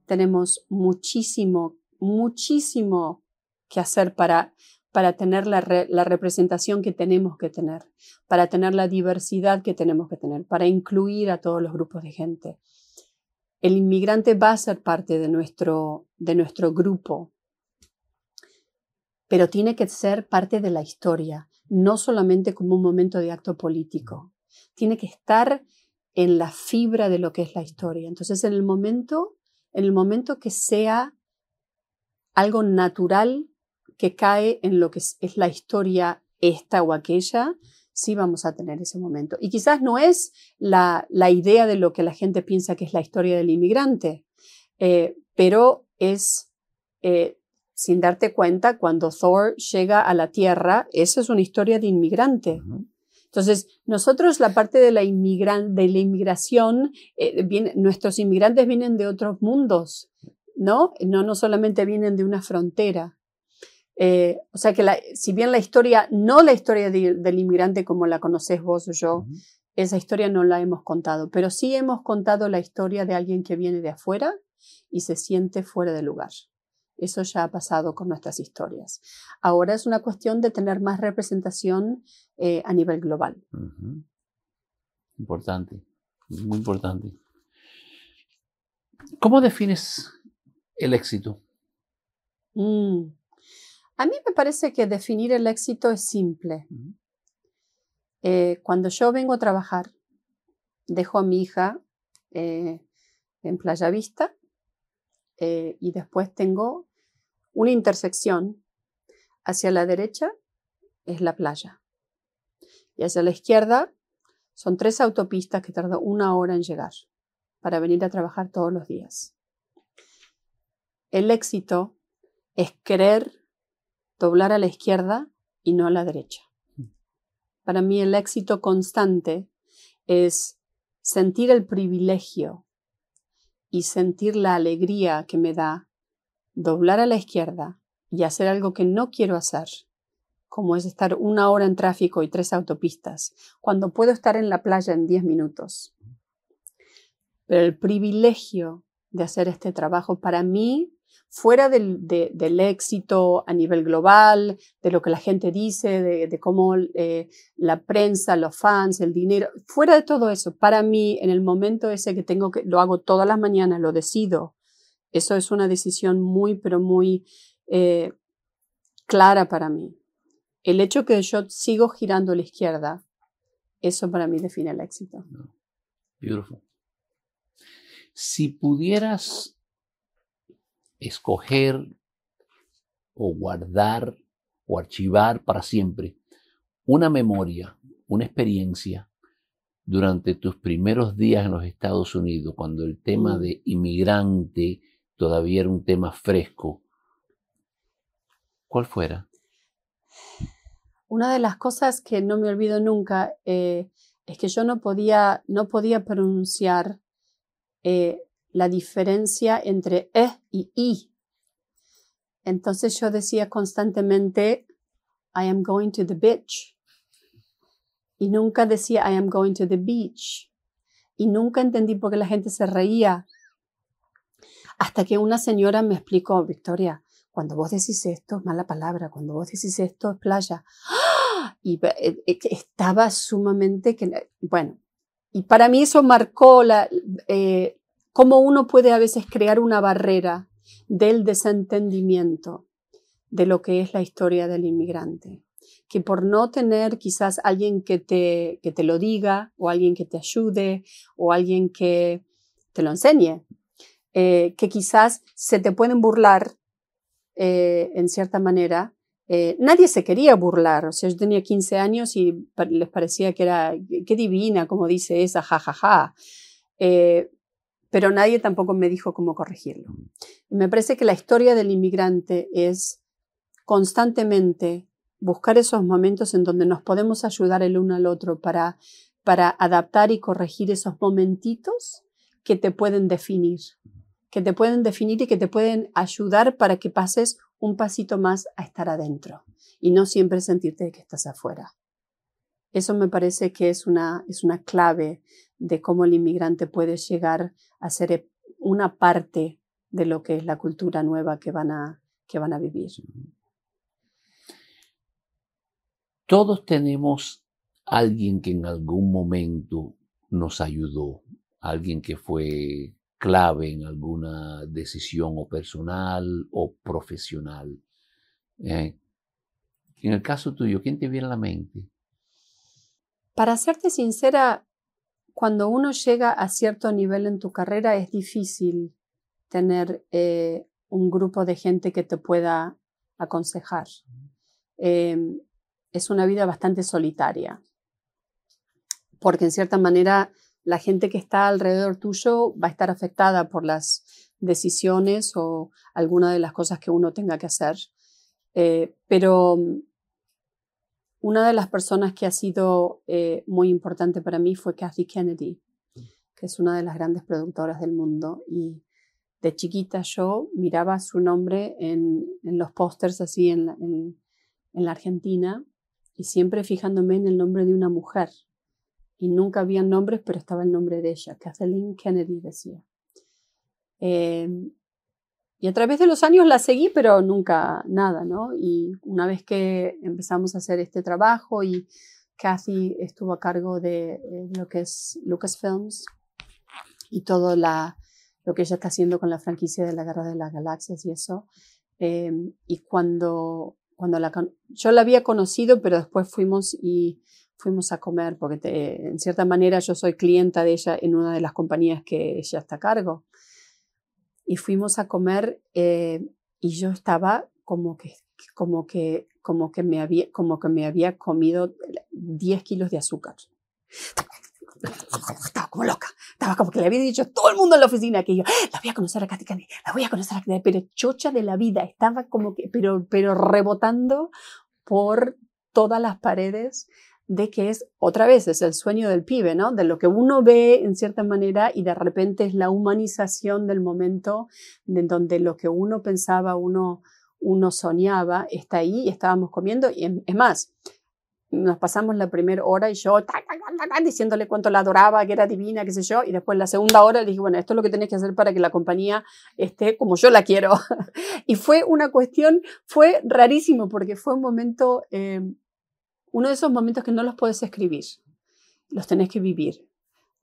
tenemos muchísimo, muchísimo que hacer para, para tener la, la representación que tenemos que tener, para tener la diversidad que tenemos que tener, para incluir a todos los grupos de gente. El inmigrante va a ser parte de nuestro, de nuestro grupo, pero tiene que ser parte de la historia, no solamente como un momento de acto político. Tiene que estar en la fibra de lo que es la historia. Entonces, en el momento, en el momento que sea algo natural que cae en lo que es, la historia esta o aquella, sí vamos a tener ese momento. Y quizás no es la, idea de lo que la gente piensa que es la historia del inmigrante, eh, pero es, eh, sin darte cuenta, cuando Thor llega a la Tierra, eso es una historia de inmigrante. Entonces, nosotros la parte de la, inmigran- de la inmigración, eh, viene- nuestros inmigrantes vienen de otros mundos, ¿no? No, no solamente vienen de una frontera. Eh, o sea que la- si bien la historia, no la historia de- del inmigrante como la conoces vos o yo, esa historia no la hemos contado, pero sí hemos contado la historia de alguien que viene de afuera y se siente fuera de lugar. Eso ya ha pasado con nuestras historias. Ahora es una cuestión de tener más representación eh, a nivel global. Importante, muy importante. ¿Cómo defines el éxito? Mm. A mí me parece que definir el éxito es simple. Eh, cuando yo vengo a trabajar, dejo a mi hija eh, en Playa Vista eh, y después tengo una intersección. Hacia la derecha es la playa y hacia la izquierda son tres autopistas que tardo una hora en llegar para venir a trabajar todos los días. El éxito es querer doblar a la izquierda y no a la derecha. Para mí el éxito constante es sentir el privilegio y sentir la alegría que me da doblar a la izquierda y hacer algo que no quiero hacer, como es estar una hora en tráfico y tres autopistas, cuando puedo estar en la playa en diez minutos. Pero el privilegio de hacer este trabajo para mí fuera del, de- del éxito a nivel global, de lo que la gente dice, de, de cómo eh, la prensa, los fans, el dinero, fuera de todo eso, para mí, en el momento ese que tengo que, lo hago todas las mañanas, lo decido, eso es una decisión muy, pero muy eh, clara para mí. El hecho que yo sigo girando a la izquierda, eso para mí define el éxito. Beautiful. Si pudieras escoger o guardar o archivar para siempre una memoria, una experiencia durante tus primeros días en los Estados Unidos, cuando el tema Mm. de inmigrante todavía era un tema fresco, ¿cuál fuera? Una de las cosas que no me olvido nunca eh, es que yo no podía, no podía pronunciar eh, la diferencia entre e y i. Entonces yo decía constantemente, I am going to the beach. Y nunca decía, I am going to the beach. Y nunca entendí por qué la gente se reía. Hasta que una señora me explicó, Victoria, cuando vos decís esto es mala palabra, cuando vos decís esto es playa. Y eh, eh, estaba sumamente, que, bueno, y para mí eso marcó la, eh, cómo uno puede a veces crear una barrera del desentendimiento de lo que es la historia del inmigrante. que por no tener quizás alguien que te, que te lo diga o alguien que te ayude o alguien que te lo enseñe, eh, que quizás se te pueden burlar eh, en cierta manera. Eh, nadie se quería burlar, o sea, yo tenía 15 años y les parecía que era, qué divina, como dice esa, jajaja. Ja, ja. Pero nadie tampoco me dijo cómo corregirlo. me parece que la historia del inmigrante es constantemente buscar esos momentos en donde nos podemos ayudar el uno al otro para, para adaptar y corregir esos momentitos que te pueden definir que te pueden definir y que te pueden ayudar para que pases un pasito más a estar adentro y no siempre sentirte que estás afuera. Eso me parece que es una, es una clave de cómo el inmigrante puede llegar a ser una parte de lo que es la cultura nueva que van a, que van a vivir. Todos tenemos alguien que en algún momento nos ayudó, alguien que fue clave en alguna decisión o personal o profesional. Eh, en el caso tuyo, ¿quién te viene a la mente? Para serte sincera, cuando uno llega a cierto nivel en tu carrera es difícil tener eh, un grupo de gente que te pueda aconsejar. Em, es una vida bastante solitaria, porque en cierta manera la gente que está alrededor tuyo va a estar afectada por las decisiones o alguna de las cosas que uno tenga que hacer. Eh, pero una de las personas que ha sido eh, muy importante para mí fue Kathy Kennedy, que es una de las grandes productoras del mundo. Y de chiquita yo miraba su nombre en, los pósters así en la Argentina y siempre fijándome en el nombre de una mujer y nunca había nombres, pero estaba el nombre de ella, Kathleen Kennedy decía. Em, y a través de los años la seguí, pero nunca nada, ¿no? Y una vez que empezamos a hacer este trabajo y Kathy estuvo a cargo de eh, lo que es Lucasfilms y todo la, lo que ella está haciendo con la franquicia de la Guerra de las Galaxias y eso. Em, y cuando, cuando la, yo la había conocido, pero después fuimos y fuimos a comer, porque en cierta manera yo soy clienta de ella en una de las compañías que ella está a cargo. Y fuimos a comer eh, y yo estaba como que, como, que, como, que me había, como que me había comido 10 kilos de azúcar. Estaba como loca, estaba como que le había dicho a todo el mundo en la oficina que yo la voy a conocer a Katy la voy a conocer a Katy, pero chocha de la vida, estaba como que, pero, pero rebotando por todas las paredes de que es, otra vez, es el sueño del pibe, ¿no? De lo que uno ve en cierta manera y de repente es la humanización del momento de donde lo que uno pensaba, uno, uno soñaba, está ahí y estábamos comiendo. Y es más, nos pasamos la primera hora y yo diciéndole cuánto la adoraba, que era divina, qué sé yo, y después la segunda hora le dije, bueno, esto es lo que tenés que hacer para que la compañía esté como yo la quiero. *laughs* y fue una cuestión, fue rarísimo porque fue un momento... Eh, uno de esos momentos que no los puedes escribir, los tenés que vivir.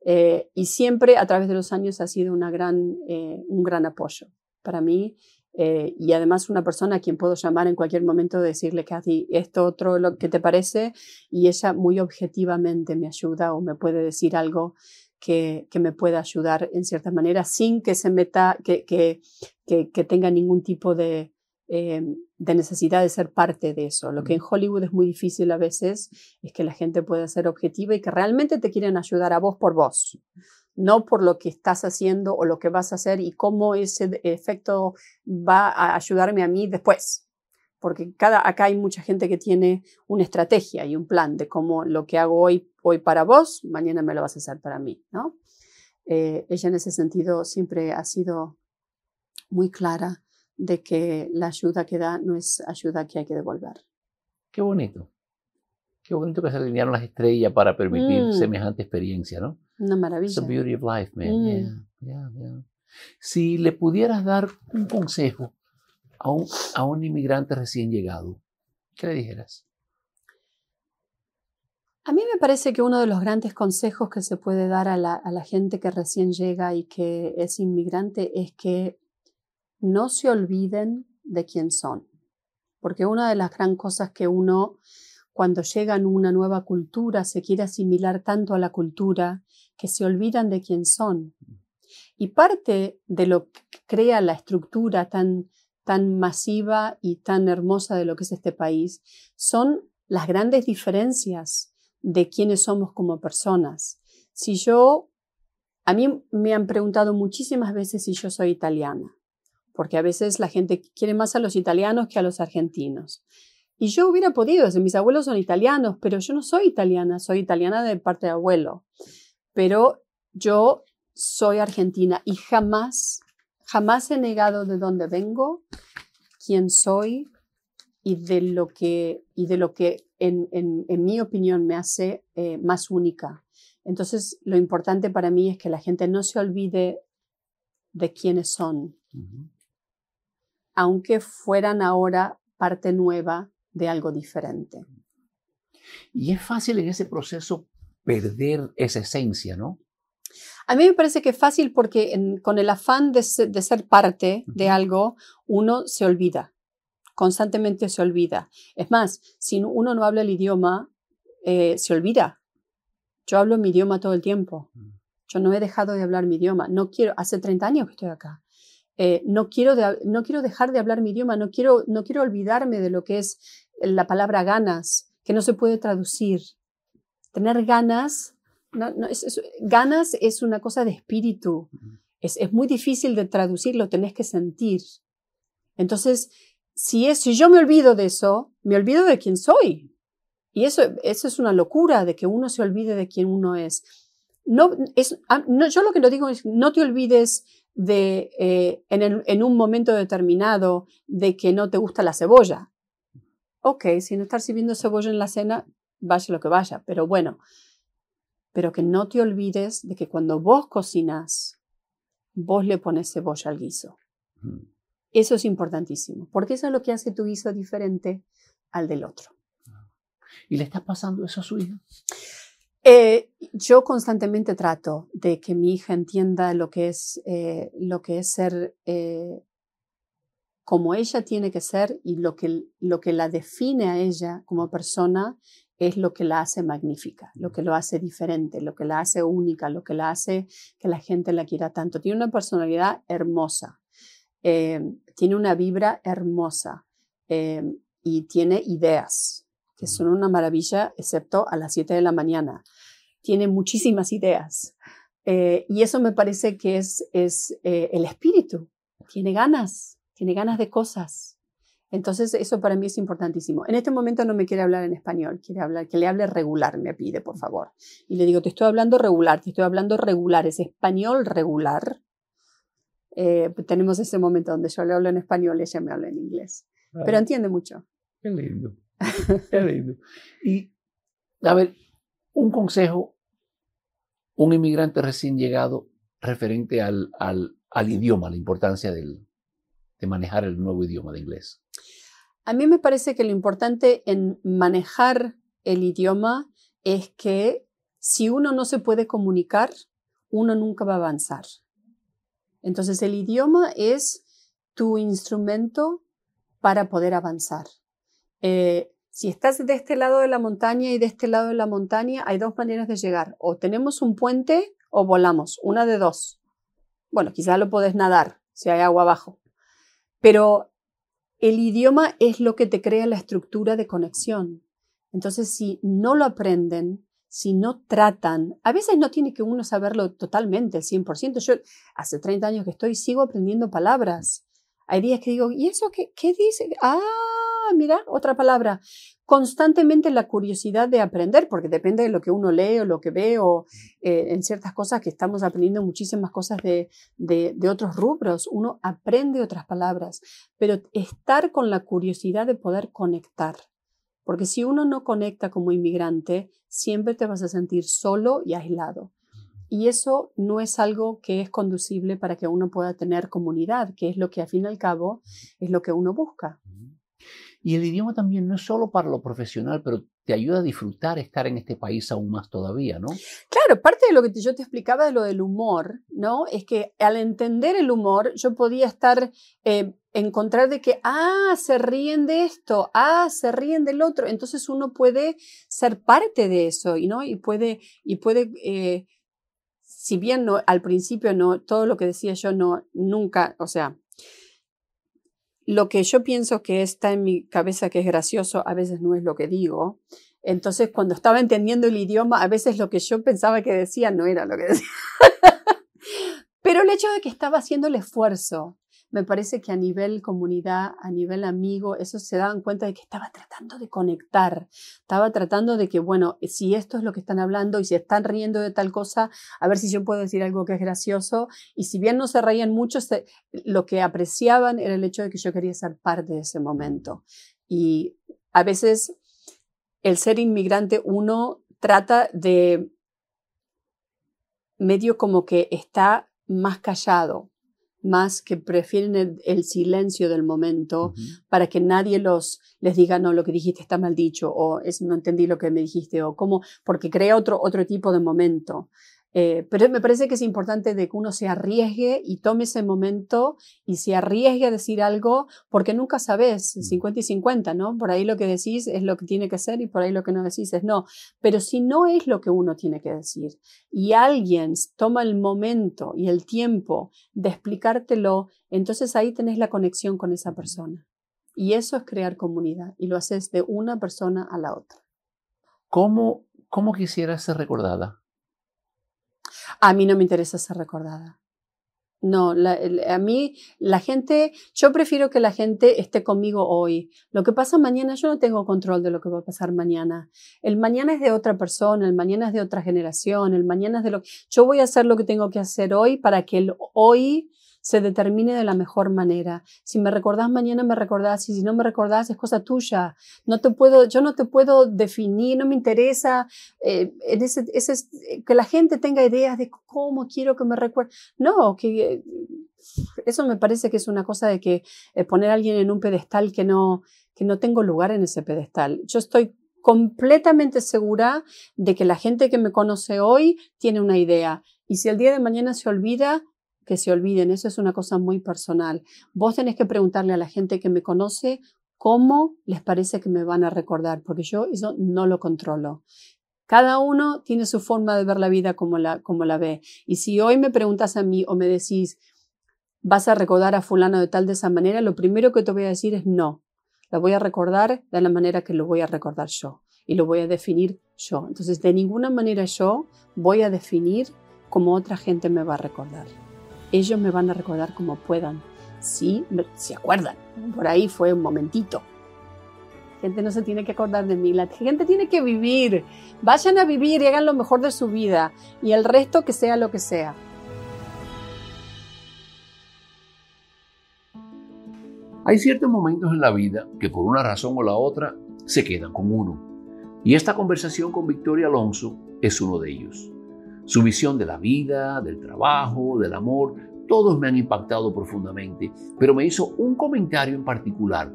Eh, y siempre a través de los años ha sido una gran, eh, un gran apoyo para mí eh, y además una persona a quien puedo llamar en cualquier momento decirle, Kathy, esto otro lo que te parece y ella muy objetivamente me ayuda o me puede decir algo que, que me pueda ayudar en cierta manera sin que se meta, que, que, que tenga ningún tipo de, Em, de necesidad de ser parte de eso. Lo que en Hollywood es muy difícil a veces es que la gente pueda ser objetiva y que realmente te quieren ayudar a vos por vos, no por lo que estás haciendo o lo que vas a hacer y cómo ese efecto va a ayudarme a mí después. Porque cada, acá hay mucha gente que tiene una estrategia y un plan de cómo lo que hago hoy, hoy para vos, mañana me lo vas a hacer para mí. ¿no? Eh, ella en ese sentido siempre ha sido muy clara de que la ayuda que da no es ayuda que hay que devolver. Qué bonito. Qué bonito que se alinearon las estrellas para permitir mm. semejante experiencia, ¿no? Una maravilla. It's the beauty of life, man. Mm. Si le pudieras dar un consejo a un, a un inmigrante recién llegado, ¿qué le dijeras? A mí me parece que uno de los grandes consejos que se puede dar a la, a la gente que recién llega y que es inmigrante es que no se olviden de quién son, porque una de las gran cosas que uno cuando llegan a una nueva cultura se quiere asimilar tanto a la cultura que se olvidan de quién son. Y parte de lo que crea la estructura tan, tan masiva y tan hermosa de lo que es este país son las grandes diferencias de quiénes somos como personas. Si yo, a mí me han preguntado muchísimas veces si yo soy italiana, porque a veces la gente quiere más a los italianos que a los argentinos. Y yo hubiera podido, mis abuelos son italianos, pero yo no soy italiana, soy italiana de parte de abuelo. Pero yo soy argentina y jamás, jamás he negado de dónde vengo, quién soy y de lo que, y de lo que en, mi opinión me hace eh, más única. Entonces, lo importante para mí es que la gente no se olvide de quiénes son, aunque fueran ahora parte nueva de algo diferente. Y es fácil en ese proceso perder esa esencia, ¿no? A mí me parece que es fácil porque con el afán de ser, parte de algo, uno se olvida, constantemente se olvida. Es más, si uno no habla el idioma, eh, se olvida. Yo hablo mi idioma todo el tiempo. Yo no he dejado de hablar mi idioma. No quiero, hace 30 años que estoy acá. Eh, no, quiero no quiero dejar de hablar mi idioma, no quiero, no quiero olvidarme de lo que es la palabra ganas, que no se puede traducir. Tener ganas, no, ganas es una cosa de espíritu. Es, muy difícil de traducirlo, tenés que sentir. Entonces, si, es, si yo me olvido de eso, me olvido de quién soy. Y eso, eso es una locura, de que uno se olvide de quién uno es. No, es ah, no, yo lo que lo digo es, no te olvides de, eh, en, en, un momento determinado de que no te gusta la cebolla ok, si no estás sirviendo cebolla en la cena, vaya lo que vaya, pero bueno, pero que no te olvides de que cuando vos cocinas, vos le pones cebolla al guiso. Eso es importantísimo, porque eso es lo que hace tu guiso diferente al del otro. ¿Y le está pasando eso a su hija? Eh, yo constantemente trato de que mi hija entienda lo que es, eh, lo que es ser eh, como ella tiene que ser y lo que, lo que la define a ella como persona es lo que la hace magnífica, lo que lo hace diferente, lo que la hace única, lo que la hace que la gente la quiera tanto. Tiene una personalidad hermosa, tiene una vibra hermosa y tiene ideas que son una maravilla, excepto a las 7 de la mañana. Tiene muchísimas ideas. Eh, y eso me parece que es, es el espíritu. Tiene ganas, tiene ganas de cosas. Entonces, eso para mí es importantísimo. En este momento no me quiere hablar en español, quiere hablar, que le hable regular, me pide, por favor. Y le digo, te estoy hablando regular, te estoy hablando regular, es español regular. Eh, tenemos ese momento donde yo le hablo en español y ella me habla en inglés. Pero entiende mucho. Qué lindo. *laughs* Y, a ver, un consejo, un inmigrante recién llegado referente al, al, al idioma, la importancia del, de manejar el nuevo idioma de inglés? A mí me parece que lo importante en manejar el idioma es que si uno no se puede comunicar, uno nunca va a avanzar. Entonces el idioma es tu instrumento para poder avanzar. Eh, si estás de este lado de la montaña y de este lado de la montaña, hay dos maneras de llegar. O tenemos un puente o volamos, una de dos. Bueno, quizás lo puedes nadar si hay agua abajo. Pero el idioma es lo que te crea la estructura de conexión. Entonces, si no lo aprenden, si no tratan, a veces no tiene que uno saberlo totalmente, el 100%. Yo hace 30 años que estoy, sigo aprendiendo palabras. Hay días que digo, ¿y eso qué dice? Ah, mira, otra palabra constantemente la curiosidad de aprender, porque depende de lo que uno lee o lo que ve o eh, en ciertas cosas que estamos aprendiendo muchísimas cosas de, de, otros rubros, uno aprende otras palabras, pero estar con la curiosidad de poder conectar, porque si uno no conecta como inmigrante, siempre te vas a sentir solo y aislado. Y eso no es algo que es conducible para que uno pueda tener comunidad, que es lo que al fin y al cabo es lo que uno busca. Y el idioma también no es solo para lo profesional, pero te ayuda a disfrutar estar en este país aún más todavía, ¿no? Claro, parte de lo que yo te explicaba de lo del humor, ¿no? Es que al entender el humor, yo podía estar, eh, encontrar de que, ah, se ríen de esto, ah, se ríen del otro. Entonces uno puede ser parte de eso, ¿no? Y puede, y puede eh, si bien no, al principio no, todo lo que decía yo no, nunca, o sea, lo que yo pienso que está en mi cabeza que es gracioso, a veces no es lo que digo. Entonces, cuando estaba entendiendo el idioma, a veces lo que yo pensaba que decía no era lo que *laughs* decía. Pero el hecho de que estaba haciendo el esfuerzo me parece que a nivel comunidad, a nivel amigo, eso se daban cuenta de que estaba tratando de conectar, estaba tratando de que, bueno, si esto es lo que están hablando y si están riendo de tal cosa, a ver si yo puedo decir algo que es gracioso. Y si bien no se reían mucho, lo que apreciaban era el hecho de que yo quería ser parte de ese momento. Y a veces el ser inmigrante, uno trata de medio como que está más callado, más que prefieren el, silencio del momento para que nadie los les diga no lo que dijiste está mal dicho o es no entendí lo que me dijiste o cómo porque crea otro otro tipo de momento eh, pero me parece que es importante de que uno se arriesgue y tome ese momento y se arriesgue a decir algo, porque nunca sabes, 50 y 50, ¿no? Por ahí lo que decís es lo que tiene que ser y por ahí lo que no decís es no. Pero si no es lo que uno tiene que decir y alguien toma el momento y el tiempo de explicártelo, entonces ahí tenés la conexión con esa persona. Y eso es crear comunidad y lo haces de una persona a la otra. ¿Cómo, cómo quisieras ser recordada? A mí no me interesa ser recordada. No, a mí la gente, yo prefiero que la gente esté conmigo hoy. Lo que pasa mañana, yo no tengo control de lo que va a pasar mañana. El mañana es de otra persona, el mañana es de otra generación, el mañana es de lo... Yo voy a hacer lo que tengo que hacer hoy para que el hoy se determine de la mejor manera. Si me recordás mañana, me recordás, y si no me recordás, es cosa tuya. No te puedo, yo no te puedo definir, no me interesa eh, ese, que la gente tenga ideas de cómo quiero que me recuerde. No, que eh, eso me parece que es una cosa de que eh, poner a alguien en un pedestal que no, que no tengo lugar en ese pedestal. Yo estoy completamente segura de que la gente que me conoce hoy tiene una idea. Y si el día de mañana se olvida, que se olviden, eso es una cosa muy personal. Vos tenés que preguntarle a la gente que me conoce cómo les parece que me van a recordar, porque yo eso no lo controlo. Cada uno tiene su forma de ver la vida como la, como la ve. Y si hoy me preguntas a mí o me decís, vas a recordar a fulano de tal de esa manera, lo primero que te voy a decir es no. La voy a recordar de la manera que lo voy a recordar yo y lo voy a definir yo. Entonces, de ninguna manera yo voy a definir cómo otra gente me va a recordar ellos me van a recordar como puedan. Sí, se acuerdan. Por ahí fue un momentito. La gente no se tiene que acordar de mí. La gente tiene que vivir. Vayan a vivir y hagan lo mejor de su vida. Y el resto que sea lo que sea. Hay ciertos momentos en la vida que por una razón o la otra se quedan con uno. Y esta conversación con Victoria Alonso es uno de ellos. Su visión de la vida, del trabajo, del amor, todos me han impactado profundamente, pero me hizo un comentario en particular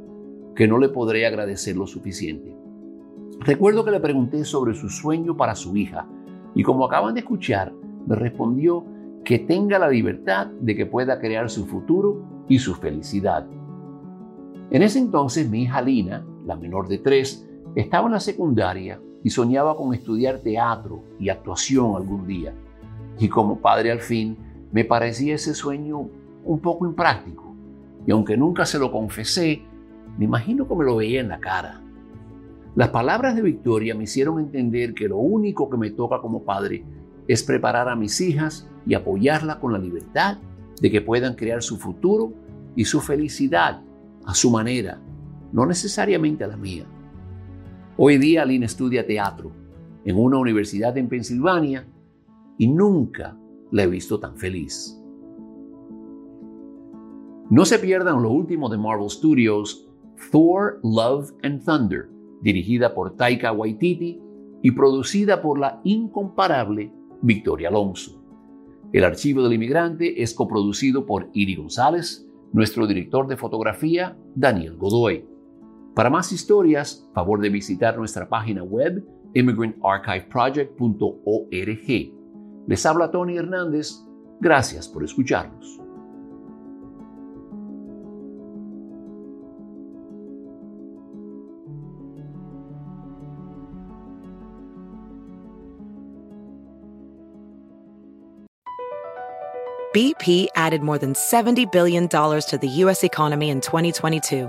que no le podré agradecer lo suficiente. Recuerdo que le pregunté sobre su sueño para su hija y como acaban de escuchar, me respondió que tenga la libertad de que pueda crear su futuro y su felicidad. En ese entonces mi hija Lina, la menor de tres, estaba en la secundaria y soñaba con estudiar teatro y actuación algún día. Y como padre al fin, me parecía ese sueño un poco impráctico. Y aunque nunca se lo confesé, me imagino que me lo veía en la cara. Las palabras de Victoria me hicieron entender que lo único que me toca como padre es preparar a mis hijas y apoyarlas con la libertad de que puedan crear su futuro y su felicidad a su manera, no necesariamente a la mía. Hoy día Lynn estudia teatro en una universidad en Pensilvania y nunca la he visto tan feliz. No se pierdan lo último de Marvel Studios, Thor, Love and Thunder, dirigida por Taika Waititi y producida por la incomparable Victoria Alonso. El archivo del inmigrante es coproducido por Iri González, nuestro director de fotografía, Daniel Godoy. Para más historias, favor de visitar nuestra página web immigrantarchiveproject.org. Les habla Tony Hernández. Gracias por escucharnos. BP added more than $70 billion to the U.S. economy in 2022